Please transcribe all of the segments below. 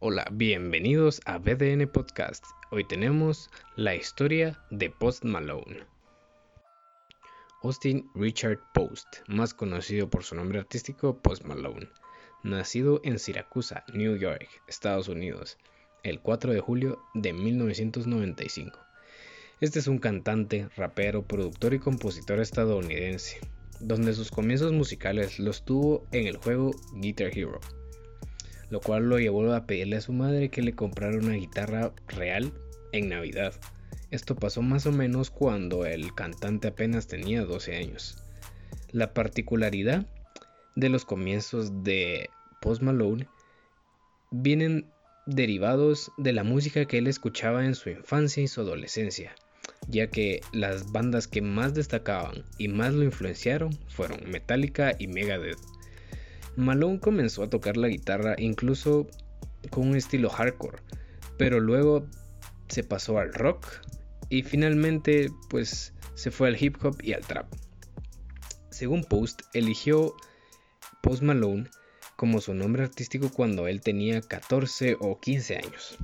Hola, bienvenidos a BDN Podcast. Hoy tenemos la historia de Post Malone. Austin Richard Post, más conocido por su nombre artístico Post Malone, nacido en Siracusa, New York, Estados Unidos, el 4 de julio de 1995. Este es un cantante, rapero, productor y compositor estadounidense, donde sus comienzos musicales los tuvo en el juego Guitar Hero lo cual lo llevó a pedirle a su madre que le comprara una guitarra real en Navidad. Esto pasó más o menos cuando el cantante apenas tenía 12 años. La particularidad de los comienzos de Post Malone vienen derivados de la música que él escuchaba en su infancia y su adolescencia, ya que las bandas que más destacaban y más lo influenciaron fueron Metallica y Megadeth. Malone comenzó a tocar la guitarra incluso con un estilo hardcore, pero luego se pasó al rock y finalmente pues se fue al hip hop y al trap. Según Post, eligió Post Malone como su nombre artístico cuando él tenía 14 o 15 años.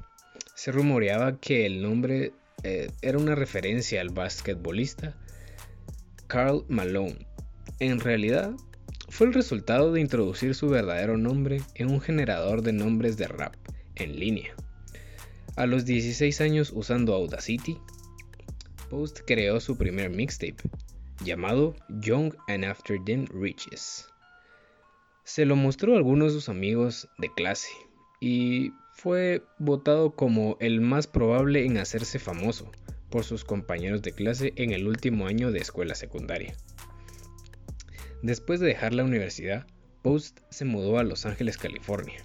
Se rumoreaba que el nombre eh, era una referencia al basquetbolista Carl Malone. En realidad, fue el resultado de introducir su verdadero nombre en un generador de nombres de rap en línea. A los 16 años usando Audacity, Post creó su primer mixtape, llamado Young and After Them Riches. Se lo mostró a algunos de sus amigos de clase y fue votado como el más probable en hacerse famoso por sus compañeros de clase en el último año de escuela secundaria. Después de dejar la universidad, Post se mudó a Los Ángeles, California,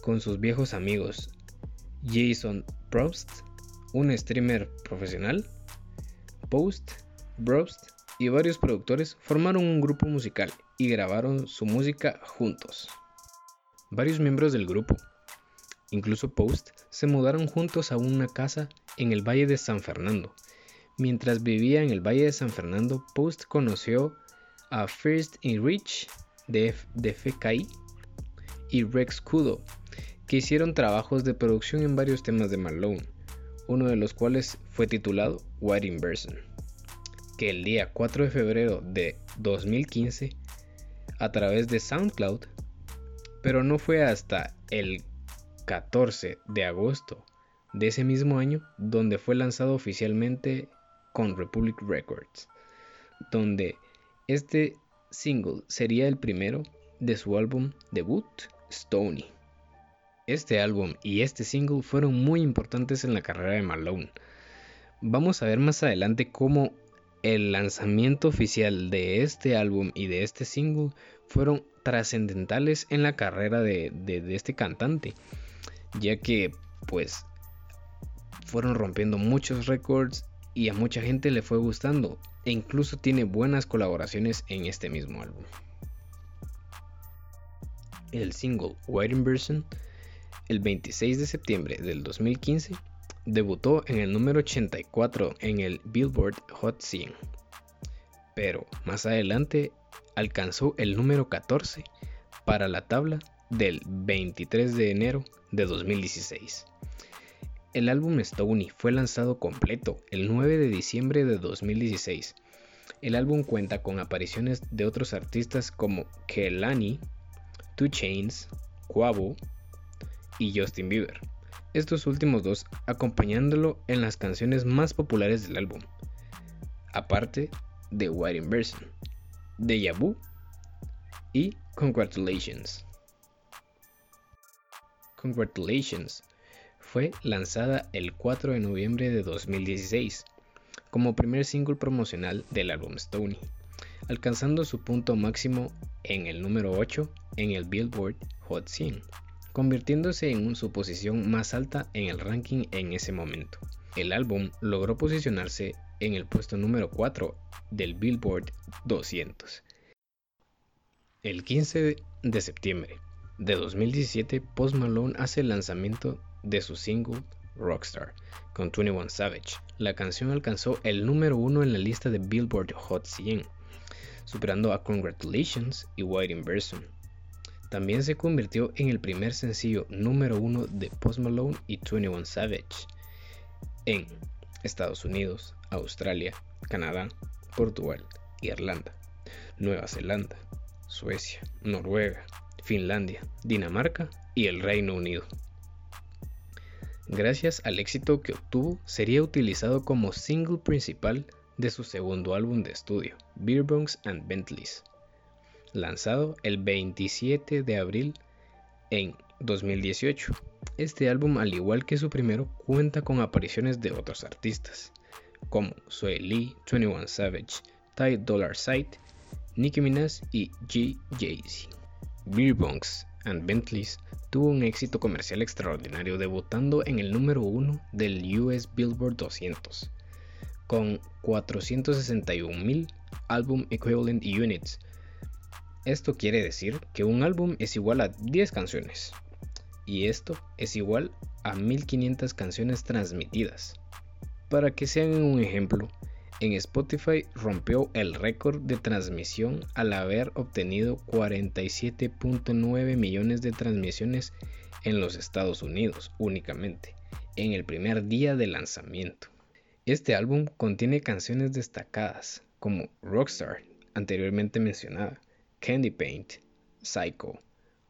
con sus viejos amigos Jason Probst, un streamer profesional, Post, Probst y varios productores formaron un grupo musical y grabaron su música juntos. Varios miembros del grupo, incluso Post, se mudaron juntos a una casa en el Valle de San Fernando. Mientras vivía en el Valle de San Fernando, Post conoció a First in Reach de, FKI y Rex Kudo, que hicieron trabajos de producción en varios temas de Malone, uno de los cuales fue titulado White Inversion, que el día 4 de febrero de 2015, a través de SoundCloud, pero no fue hasta el 14 de agosto de ese mismo año donde fue lanzado oficialmente con Republic Records, donde este single sería el primero de su álbum debut, Stony. Este álbum y este single fueron muy importantes en la carrera de Malone. Vamos a ver más adelante cómo el lanzamiento oficial de este álbum y de este single fueron trascendentales en la carrera de, de, este cantante, ya que pues fueron rompiendo muchos récords y a mucha gente le fue gustando e incluso tiene buenas colaboraciones en este mismo álbum. El single White Inversion, el 26 de septiembre del 2015, debutó en el número 84 en el Billboard Hot 100, pero más adelante alcanzó el número 14 para la tabla del 23 de enero de 2016. El álbum Stony fue lanzado completo el 9 de diciembre de 2016. El álbum cuenta con apariciones de otros artistas como Kelani, Two Chains, Quavo y Justin Bieber. Estos últimos dos acompañándolo en las canciones más populares del álbum, aparte de White Inversion, Deja Vu y Congratulations. Congratulations fue lanzada el 4 de noviembre de 2016 como primer single promocional del álbum Stony, alcanzando su punto máximo en el número 8 en el Billboard Hot 100, convirtiéndose en su posición más alta en el ranking en ese momento. El álbum logró posicionarse en el puesto número 4 del Billboard 200. El 15 de septiembre de 2017, Post Malone hace el lanzamiento de su single Rockstar con 21 Savage. La canción alcanzó el número uno en la lista de Billboard Hot 100, superando a Congratulations y White Inversion. También se convirtió en el primer sencillo número uno de Post Malone y 21 Savage en Estados Unidos, Australia, Canadá, Portugal, Irlanda, Nueva Zelanda, Suecia, Noruega, Finlandia, Dinamarca y el Reino Unido. Gracias al éxito que obtuvo, sería utilizado como single principal de su segundo álbum de estudio, Beer and Bentleys, lanzado el 27 de abril en 2018. Este álbum, al igual que su primero, cuenta con apariciones de otros artistas, como Sue Lee, 21 Savage, Ty Dollar Sight, Nicki Minaj y G. Jay-Z. Beer and Bentleys tuvo un éxito comercial extraordinario debutando en el número uno del US Billboard 200 con 461.000 Album Equivalent Units. Esto quiere decir que un álbum es igual a 10 canciones y esto es igual a 1500 canciones transmitidas. Para que se hagan un ejemplo, en Spotify rompió el récord de transmisión al haber obtenido 47.9 millones de transmisiones en los Estados Unidos únicamente, en el primer día de lanzamiento. Este álbum contiene canciones destacadas como Rockstar, anteriormente mencionada, Candy Paint, Psycho,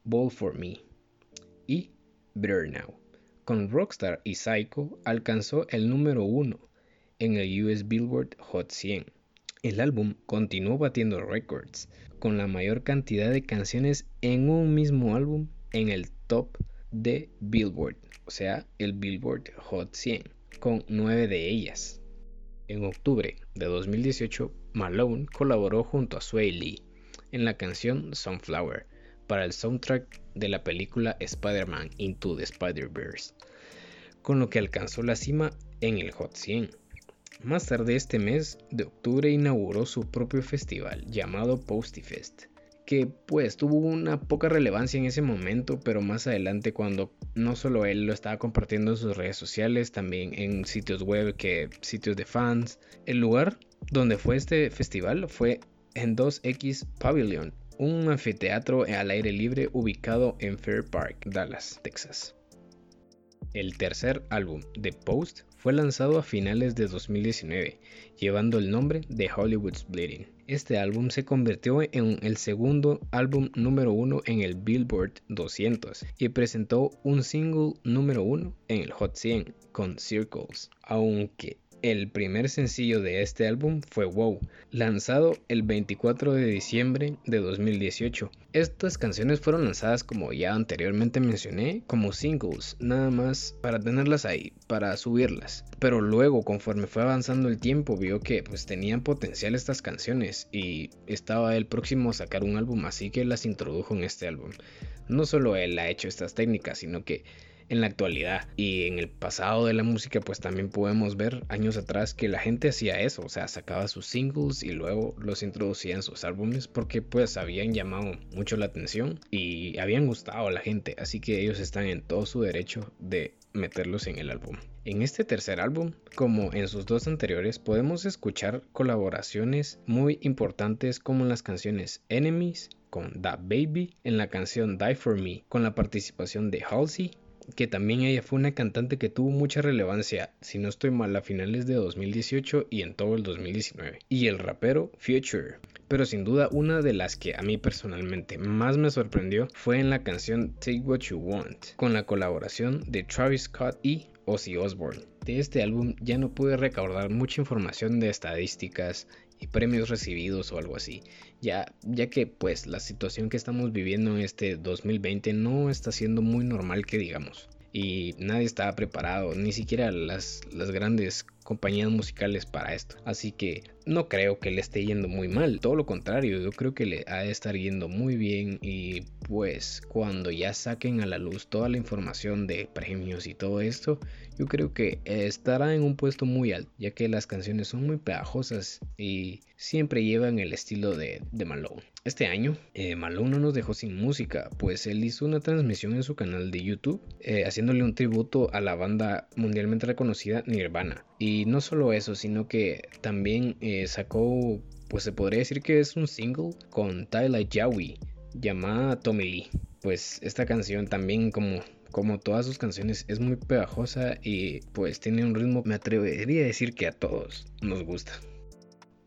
Ball for Me y Better Now. Con Rockstar y Psycho alcanzó el número uno en el US Billboard Hot 100. El álbum continuó batiendo récords con la mayor cantidad de canciones en un mismo álbum en el top de Billboard, o sea, el Billboard Hot 100, con nueve de ellas. En octubre de 2018, Malone colaboró junto a Sway Lee en la canción Sunflower para el soundtrack de la película Spider-Man Into the Spider-Verse, con lo que alcanzó la cima en el Hot 100. Más tarde este mes de octubre inauguró su propio festival llamado Fest, que pues tuvo una poca relevancia en ese momento, pero más adelante cuando no solo él lo estaba compartiendo en sus redes sociales, también en sitios web, que sitios de fans. El lugar donde fue este festival fue en 2X Pavilion, un anfiteatro al aire libre ubicado en Fair Park, Dallas, Texas. El tercer álbum, The Post, fue lanzado a finales de 2019, llevando el nombre de Hollywood's Bleeding. Este álbum se convirtió en el segundo álbum número uno en el Billboard 200 y presentó un single número uno en el Hot 100 con Circles, aunque el primer sencillo de este álbum fue Wow, lanzado el 24 de diciembre de 2018. Estas canciones fueron lanzadas como ya anteriormente mencioné, como singles, nada más para tenerlas ahí, para subirlas. Pero luego, conforme fue avanzando el tiempo, vio que pues tenían potencial estas canciones y estaba el próximo a sacar un álbum, así que las introdujo en este álbum. No solo él ha hecho estas técnicas, sino que en la actualidad. Y en el pasado de la música pues también podemos ver años atrás que la gente hacía eso, o sea, sacaba sus singles y luego los introducía en sus álbumes porque pues habían llamado mucho la atención y habían gustado a la gente, así que ellos están en todo su derecho de meterlos en el álbum. En este tercer álbum, como en sus dos anteriores, podemos escuchar colaboraciones muy importantes como las canciones Enemies con Da Baby, en la canción Die For Me con la participación de Halsey que también ella fue una cantante que tuvo mucha relevancia, si no estoy mal, a finales de 2018 y en todo el 2019. Y el rapero Future. Pero sin duda una de las que a mí personalmente más me sorprendió fue en la canción Take What You Want, con la colaboración de Travis Scott y Ozzy Osbourne. De este álbum ya no pude recaudar mucha información de estadísticas y premios recibidos o algo así, ya, ya que pues la situación que estamos viviendo en este 2020 no está siendo muy normal que digamos. Y nadie estaba preparado, ni siquiera las, las grandes compañías musicales para esto. Así que no creo que le esté yendo muy mal, todo lo contrario, yo creo que le ha de estar yendo muy bien y pues cuando ya saquen a la luz toda la información de premios y todo esto, yo creo que estará en un puesto muy alto, ya que las canciones son muy pegajosas y siempre llevan el estilo de, de Malone. Este año, eh, Malone no nos dejó sin música, pues él hizo una transmisión en su canal de YouTube, eh, haciéndole un tributo a la banda mundialmente reconocida Nirvana. Y no solo eso, sino que también eh, sacó, pues se podría decir que es un single con Tyler Yowie, llamada Tommy Lee. pues esta canción también como como todas sus canciones es muy pegajosa y pues tiene un ritmo me atrevería a decir que a todos nos gusta.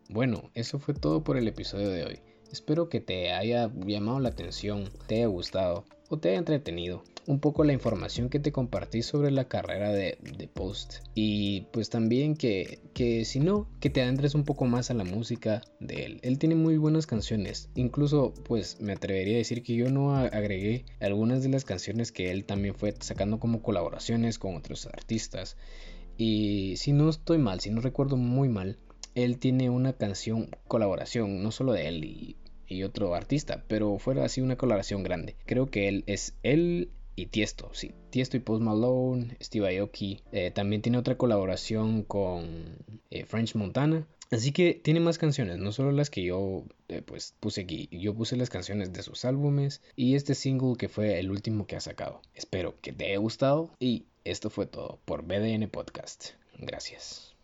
Bueno, eso fue todo por el episodio de hoy. Espero que te haya llamado la atención, te haya gustado o te haya entretenido un poco la información que te compartí sobre la carrera de, Post y pues también que, que si no, que te adentres un poco más a la música de él. Él tiene muy buenas canciones, incluso pues me atrevería a decir que yo no agregué algunas de las canciones que él también fue sacando como colaboraciones con otros artistas. Y si no estoy mal, si no recuerdo muy mal, él tiene una canción colaboración, no solo de él y, y otro artista, pero fue así una colaboración grande. Creo que él es él y Tiesto, sí, Tiesto y Post Malone, Steve Aoki. Eh, también tiene otra colaboración con eh, French Montana. Así que tiene más canciones, no solo las que yo eh, pues puse aquí. Yo puse las canciones de sus álbumes y este single que fue el último que ha sacado. Espero que te haya gustado y esto fue todo por BDN Podcast. Gracias.